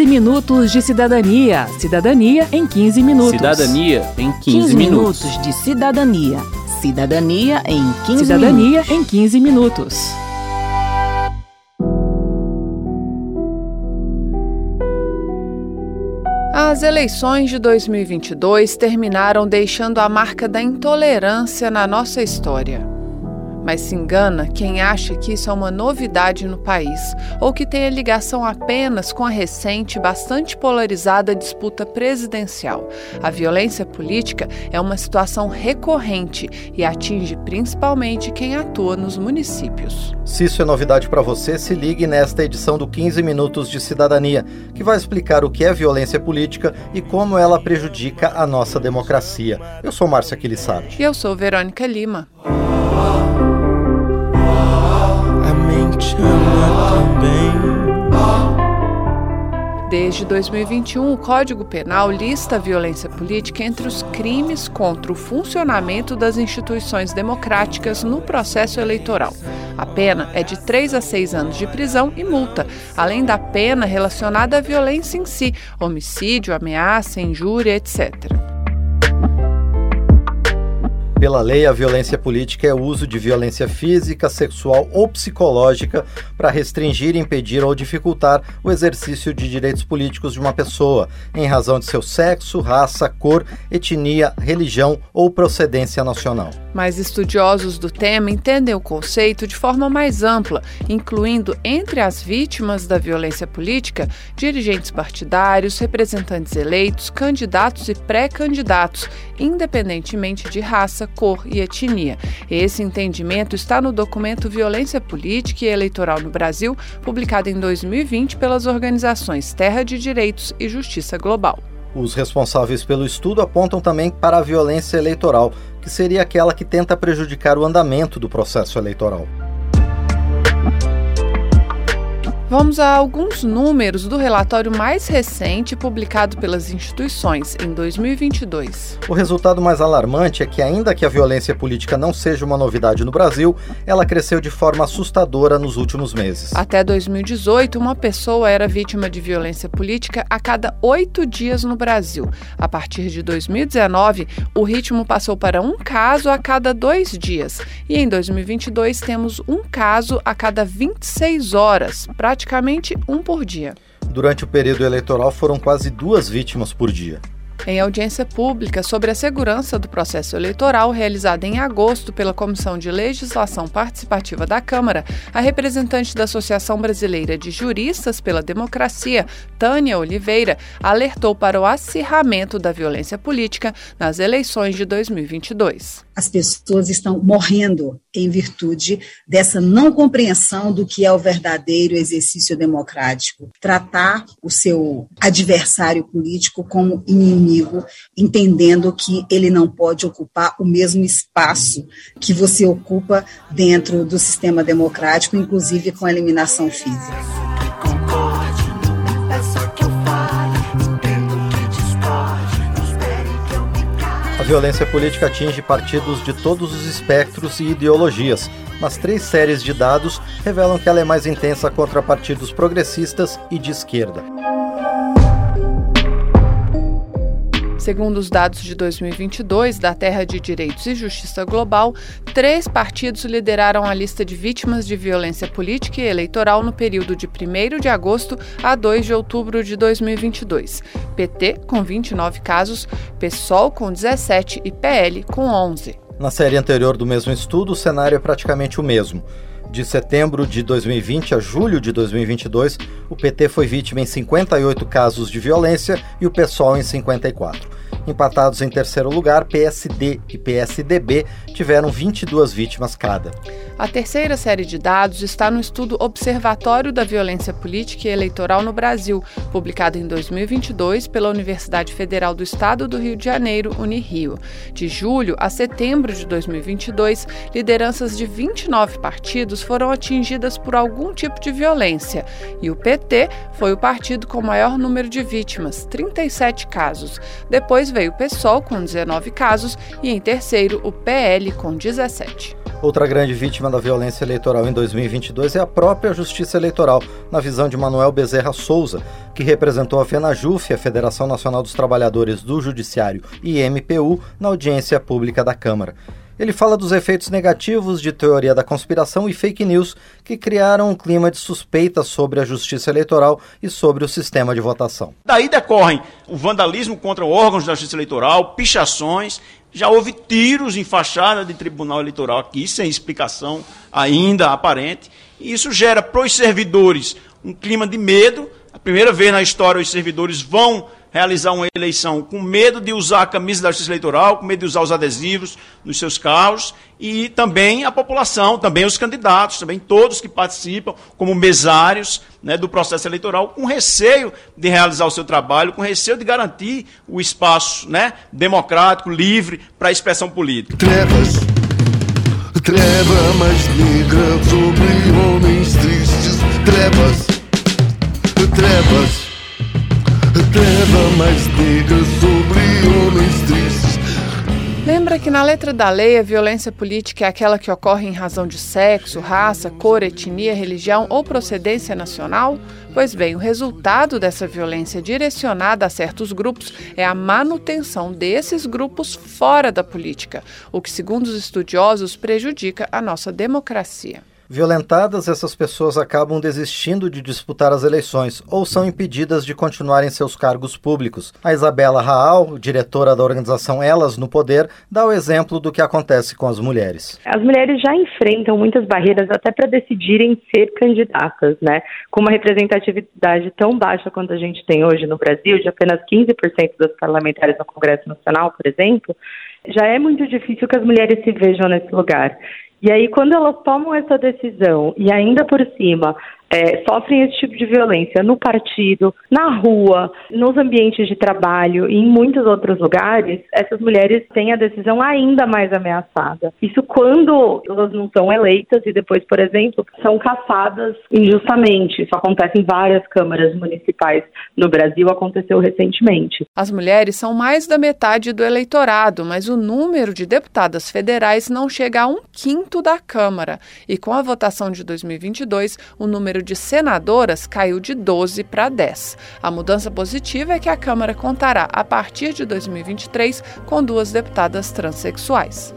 15 minutos de cidadania. Cidadania em 15 minutos. Cidadania em 15, 15 minutos. minutos de cidadania. Cidadania em 15 Cidadania minutos. em 15 minutos. As eleições de 2022 terminaram deixando a marca da intolerância na nossa história. Mas se engana quem acha que isso é uma novidade no país ou que tenha ligação apenas com a recente e bastante polarizada disputa presidencial. A violência política é uma situação recorrente e atinge principalmente quem atua nos municípios. Se isso é novidade para você, se ligue nesta edição do 15 Minutos de Cidadania, que vai explicar o que é violência política e como ela prejudica a nossa democracia. Eu sou Márcia Aquilissardi. E eu sou Verônica Lima. Ama também. Desde 2021, o Código Penal lista a violência política entre os crimes contra o funcionamento das instituições democráticas no processo eleitoral. A pena é de 3 a 6 anos de prisão e multa, além da pena relacionada à violência em si, homicídio, ameaça, injúria, etc. Pela lei, a violência política é o uso de violência física, sexual ou psicológica para restringir, impedir ou dificultar o exercício de direitos políticos de uma pessoa, em razão de seu sexo, raça, cor, etnia, religião ou procedência nacional. Mas estudiosos do tema entendem o conceito de forma mais ampla, incluindo entre as vítimas da violência política dirigentes partidários, representantes eleitos, candidatos e pré-candidatos, independentemente de raça, cor e etnia. Esse entendimento está no documento Violência Política e Eleitoral no Brasil, publicado em 2020 pelas organizações Terra de Direitos e Justiça Global. Os responsáveis pelo estudo apontam também para a violência eleitoral, que seria aquela que tenta prejudicar o andamento do processo eleitoral. Vamos a alguns números do relatório mais recente publicado pelas instituições em 2022. O resultado mais alarmante é que, ainda que a violência política não seja uma novidade no Brasil, ela cresceu de forma assustadora nos últimos meses. Até 2018, uma pessoa era vítima de violência política a cada oito dias no Brasil. A partir de 2019, o ritmo passou para um caso a cada dois dias. E em 2022, temos um caso a cada 26 horas, praticamente um por dia. Durante o período eleitoral, foram quase duas vítimas por dia. Em audiência pública sobre a segurança do processo eleitoral, realizada em agosto pela Comissão de Legislação Participativa da Câmara, a representante da Associação Brasileira de Juristas pela Democracia, Tânia Oliveira, alertou para o acirramento da violência política nas eleições de 2022. As pessoas estão morrendo em virtude dessa não compreensão do que é o verdadeiro exercício democrático. Tratar o seu adversário político como inimigo, entendendo que ele não pode ocupar o mesmo espaço que você ocupa dentro do sistema democrático, inclusive com a eliminação física. Violência política atinge partidos de todos os espectros e ideologias, mas três séries de dados revelam que ela é mais intensa contra partidos progressistas e de esquerda. Segundo os dados de 2022 da Terra de Direitos e Justiça Global, três partidos lideraram a lista de vítimas de violência política e eleitoral no período de 1 de agosto a 2 de outubro de 2022. PT, com 29 casos, PSOL, com 17 e PL, com 11. Na série anterior do mesmo estudo, o cenário é praticamente o mesmo. De setembro de 2020 a julho de 2022, o PT foi vítima em 58 casos de violência e o PSOL em 54. Empatados em terceiro lugar, PSD e PSDB tiveram 22 vítimas cada. A terceira série de dados está no estudo Observatório da Violência Política e Eleitoral no Brasil, publicado em 2022 pela Universidade Federal do Estado do Rio de Janeiro, Unirio. De julho a setembro de 2022, lideranças de 29 partidos foram atingidas por algum tipo de violência, e o PT foi o partido com maior número de vítimas, 37 casos. Depois veio o PSOL com 19 casos e em terceiro o PL com 17. Outra grande vítima da violência eleitoral em 2022 é a própria Justiça Eleitoral, na visão de Manuel Bezerra Souza, que representou a FENAJUF, a Federação Nacional dos Trabalhadores do Judiciário e MPU, na audiência pública da Câmara. Ele fala dos efeitos negativos de teoria da conspiração e fake news que criaram um clima de suspeita sobre a justiça eleitoral e sobre o sistema de votação. Daí decorrem o vandalismo contra órgãos da justiça eleitoral, pichações, já houve tiros em fachada de tribunal eleitoral aqui, sem explicação ainda aparente, e isso gera para os servidores um clima de medo. A primeira vez na história os servidores vão realizar uma eleição com medo de usar a camisa da justiça eleitoral, com medo de usar os adesivos nos seus carros, e também a população, também os candidatos, também todos que participam como mesários né, do processo eleitoral, com receio de realizar o seu trabalho, com receio de garantir o espaço né, democrático, livre para a expressão política. Trevas, treva mais negra sobre homens tristes, trevas, trevas treva mais negra sobre homens tristes. Lembra que na letra da lei a violência política é aquela que ocorre em razão de sexo, raça, cor, etnia, religião ou procedência nacional? Pois bem, o resultado dessa violência direcionada a certos grupos é a manutenção desses grupos fora da política, o que, segundo os estudiosos, prejudica a nossa democracia. Violentadas, essas pessoas acabam desistindo de disputar as eleições ou são impedidas de continuar em seus cargos públicos. A Isabela Raal, diretora da organização Elas no Poder, dá o exemplo do que acontece com as mulheres. As mulheres já enfrentam muitas barreiras até para decidirem ser candidatas, né? Com uma representatividade tão baixa quanto a gente tem hoje no Brasil, de apenas 15% das parlamentares no Congresso Nacional, por exemplo, já é muito difícil que as mulheres se vejam nesse lugar. E aí, quando elas tomam essa decisão e ainda por cima é, sofrem esse tipo de violência no partido, na rua, nos ambientes de trabalho e em muitos outros lugares, essas mulheres têm a decisão ainda mais ameaçada. Isso quando elas não são eleitas e depois, por exemplo, são caçadas injustamente. Isso acontece em várias câmaras municipais no Brasil, aconteceu recentemente. As mulheres são mais da metade do eleitorado, mas o número de deputadas federais não chega a um quinto da Câmara. E com a votação de 2022, o número número de senadoras caiu de 12 para 10. A mudança positiva é que a Câmara contará, a partir de 2023, com duas deputadas transexuais.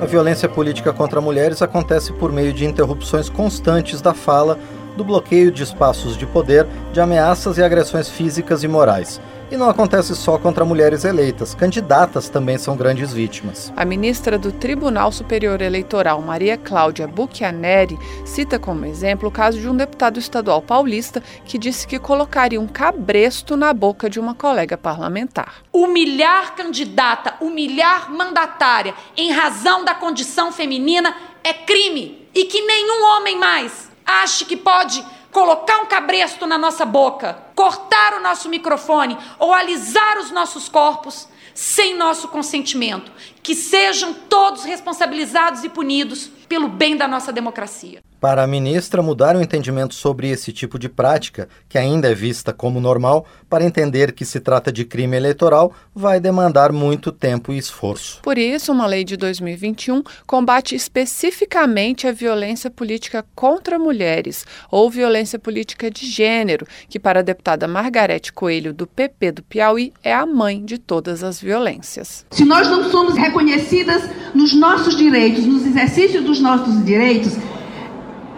A violência política contra mulheres acontece por meio de interrupções constantes da fala, do bloqueio de espaços de poder, de ameaças e agressões físicas e morais. E não acontece só contra mulheres eleitas, candidatas também são grandes vítimas. A ministra do Tribunal Superior Eleitoral, Maria Cláudia Buchianeri, cita como exemplo o caso de um deputado estadual paulista que disse que colocaria um cabresto na boca de uma colega parlamentar. Humilhar candidata, humilhar mandatária em razão da condição feminina é crime e que nenhum homem mais ache que pode colocar um cabresto na nossa boca, cortar o nosso microfone ou alisar os nossos corpos sem nosso consentimento. Que sejam todos responsabilizados e punidos pelo bem da nossa democracia. Para a ministra, mudar o entendimento sobre esse tipo de prática, que ainda é vista como normal, para entender que se trata de crime eleitoral, vai demandar muito tempo e esforço. Por isso, uma lei de 2021 combate especificamente a violência política contra mulheres ou violência política de gênero, que para a deputada Margarete Coelho, do PP do Piauí, é a mãe de todas as violências. Se nós não somos reconhecidas nos nossos direitos, nos exercícios dos nossos direitos,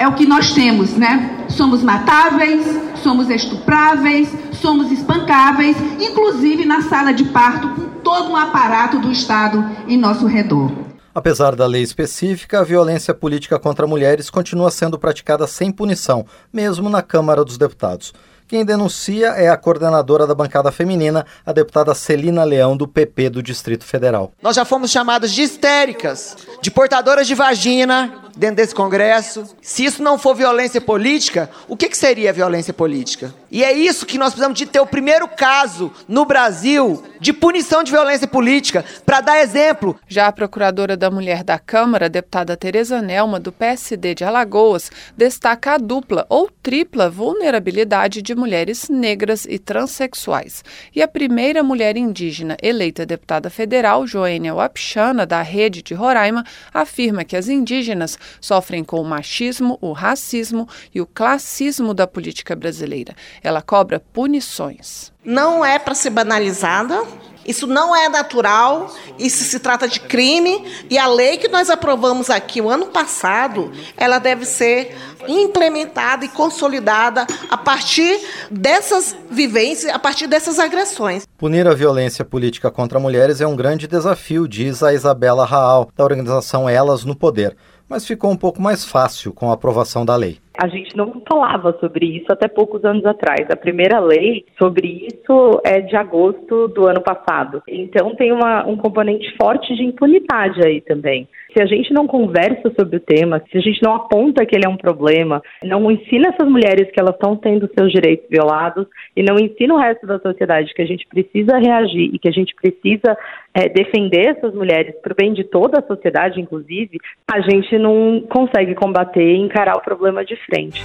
é o que nós temos, né? Somos matáveis, somos estupráveis, somos espancáveis, inclusive na sala de parto, com todo um aparato do Estado em nosso redor. Apesar da lei específica, a violência política contra mulheres continua sendo praticada sem punição, mesmo na Câmara dos Deputados. Quem denuncia é a coordenadora da bancada feminina, a deputada Celina Leão, do PP do Distrito Federal. Nós já fomos chamadas de histéricas, de portadoras de vagina dentro desse Congresso. Se isso não for violência política, o que, que seria violência política? E é isso que nós precisamos de ter o primeiro caso no Brasil de punição de violência política, para dar exemplo. Já a procuradora da mulher da Câmara, deputada Tereza Nelma, do PSD de Alagoas, destaca a dupla ou tripla vulnerabilidade de mulheres negras e transexuais. E a primeira mulher indígena eleita deputada federal, Joênia Wapchana, da Rede de Roraima, afirma que as indígenas sofrem com o machismo, o racismo e o classismo da política brasileira. Ela cobra punições. Não é para ser banalizada, isso não é natural, isso se trata de crime e a lei que nós aprovamos aqui o ano passado, ela deve ser implementada e consolidada a partir dessas vivências, a partir dessas agressões. Punir a violência política contra mulheres é um grande desafio, diz a Isabela Raal, da organização Elas no Poder, mas ficou um pouco mais fácil com a aprovação da lei. A gente não falava sobre isso até poucos anos atrás. A primeira lei sobre isso é de agosto do ano passado. Então tem uma, um componente forte de impunidade aí também. Se a gente não conversa sobre o tema, se a gente não aponta que ele é um problema, não ensina essas mulheres que elas estão tendo seus direitos violados e não ensina o resto da sociedade que a gente precisa reagir e que a gente precisa é, defender essas mulheres para o bem de toda a sociedade, inclusive, a gente não consegue combater e encarar o problema de frente.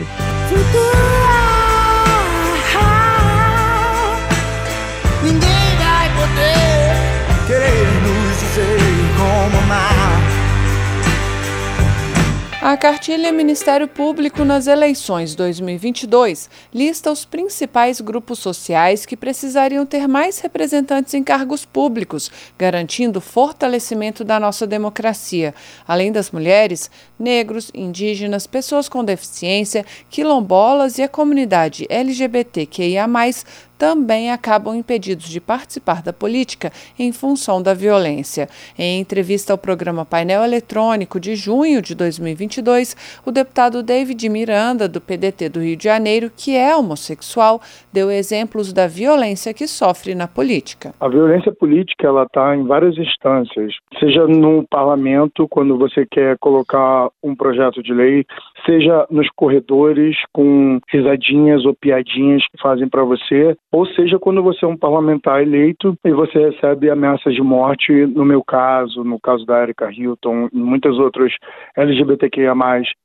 Ninguém vai poder querer nos dizer como amar. A cartilha Ministério Público nas eleições 2022 lista os principais grupos sociais que precisariam ter mais representantes em cargos públicos, garantindo o fortalecimento da nossa democracia. Além das mulheres, negros, indígenas, pessoas com deficiência, quilombolas e a comunidade LGBTQIA, também acabam impedidos de participar da política em função da violência. Em entrevista ao programa Painel Eletrônico de junho de 2022, o deputado David Miranda, do PDT do Rio de Janeiro, que é homossexual, deu exemplos da violência que sofre na política. A violência política ela está em várias instâncias, seja no parlamento, quando você quer colocar um projeto de lei, seja nos corredores com risadinhas ou piadinhas que fazem para você, ou seja, quando você é um parlamentar eleito e você recebe ameaças de morte, no meu caso, no caso da Erika Hilton e muitas outras LGBTQIA+,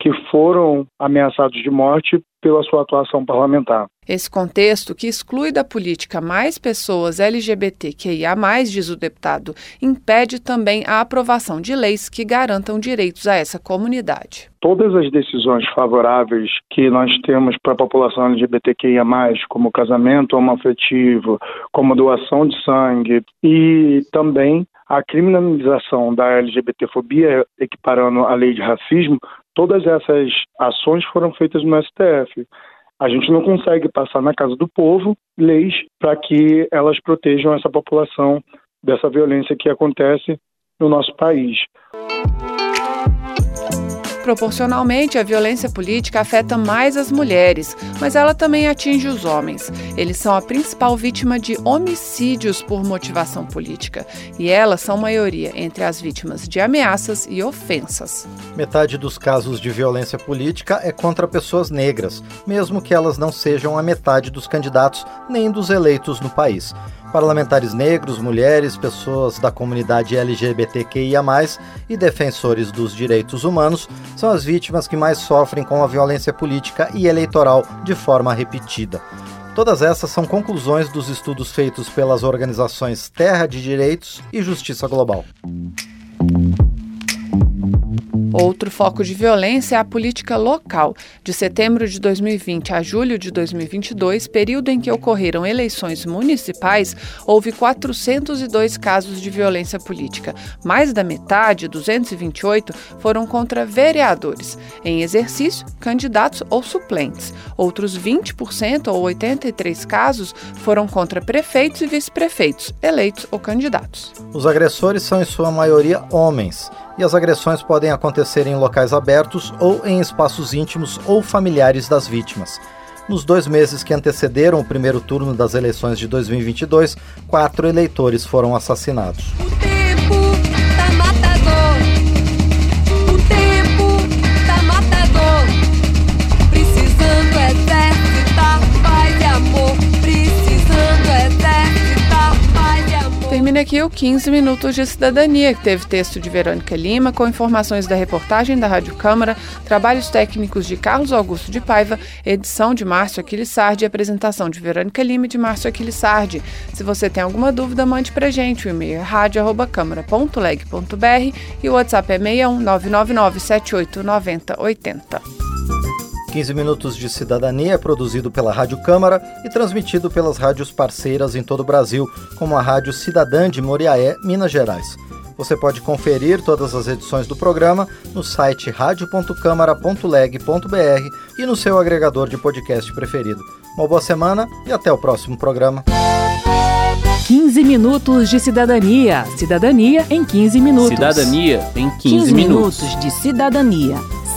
que foram ameaçados de morte pela sua atuação parlamentar. Esse contexto, que exclui da política mais pessoas LGBTQIA, diz o deputado, impede também a aprovação de leis que garantam direitos a essa comunidade. Todas as decisões favoráveis que nós temos para a população LGBTQIA, como casamento homoafetivo, como doação de sangue e também a criminalização da LGBTfobia, equiparando a lei de racismo, todas essas ações foram feitas no STF. A gente não consegue passar na casa do povo leis para que elas protejam essa população dessa violência que acontece no nosso país. Proporcionalmente, a violência política afeta mais as mulheres, mas ela também atinge os homens. Eles são a principal vítima de homicídios por motivação política, e elas são maioria entre as vítimas de ameaças e ofensas. Metade dos casos de violência política é contra pessoas negras, mesmo que elas não sejam a metade dos candidatos nem dos eleitos no país. Parlamentares negros, mulheres, pessoas da comunidade LGBTQIA, e defensores dos direitos humanos são as vítimas que mais sofrem com a violência política e eleitoral de forma repetida. Todas essas são conclusões dos estudos feitos pelas organizações Terra de Direitos e Justiça Global. Outro foco de violência é a política local. De setembro de 2020 a julho de 2022, período em que ocorreram eleições municipais, houve 402 casos de violência política. Mais da metade, 228, foram contra vereadores, em exercício, candidatos ou suplentes. Outros 20% ou 83 casos foram contra prefeitos e vice-prefeitos, eleitos ou candidatos. Os agressores são, em sua maioria, homens e as agressões podem acontecer em locais abertos ou em espaços íntimos ou familiares das vítimas. Nos dois meses que antecederam o primeiro turno das eleições de 2022, quatro eleitores foram assassinados. Termina aqui o 15 Minutos de Cidadania, que teve texto de Verônica Lima, com informações da reportagem da Rádio Câmara, trabalhos técnicos de Carlos Augusto de Paiva, edição de Márcio Aquilissardi e apresentação de Verônica Lima e de Márcio Aquilissardi. Se você tem alguma dúvida, mande pra gente. O e-mail é rádio.câmara.leg.br e o WhatsApp é 61 999 78 90 80. 15 Minutos de Cidadania é produzido pela Rádio Câmara e transmitido pelas rádios parceiras em todo o Brasil, como a Rádio Cidadã de Moriaé, Minas Gerais. Você pode conferir todas as edições do programa no site radio.câmara.leg.br e no seu agregador de podcast preferido. Uma boa semana e até o próximo programa. 15 minutos de cidadania. Cidadania em 15 minutos. Cidadania em 15, 15 minutos. minutos de cidadania.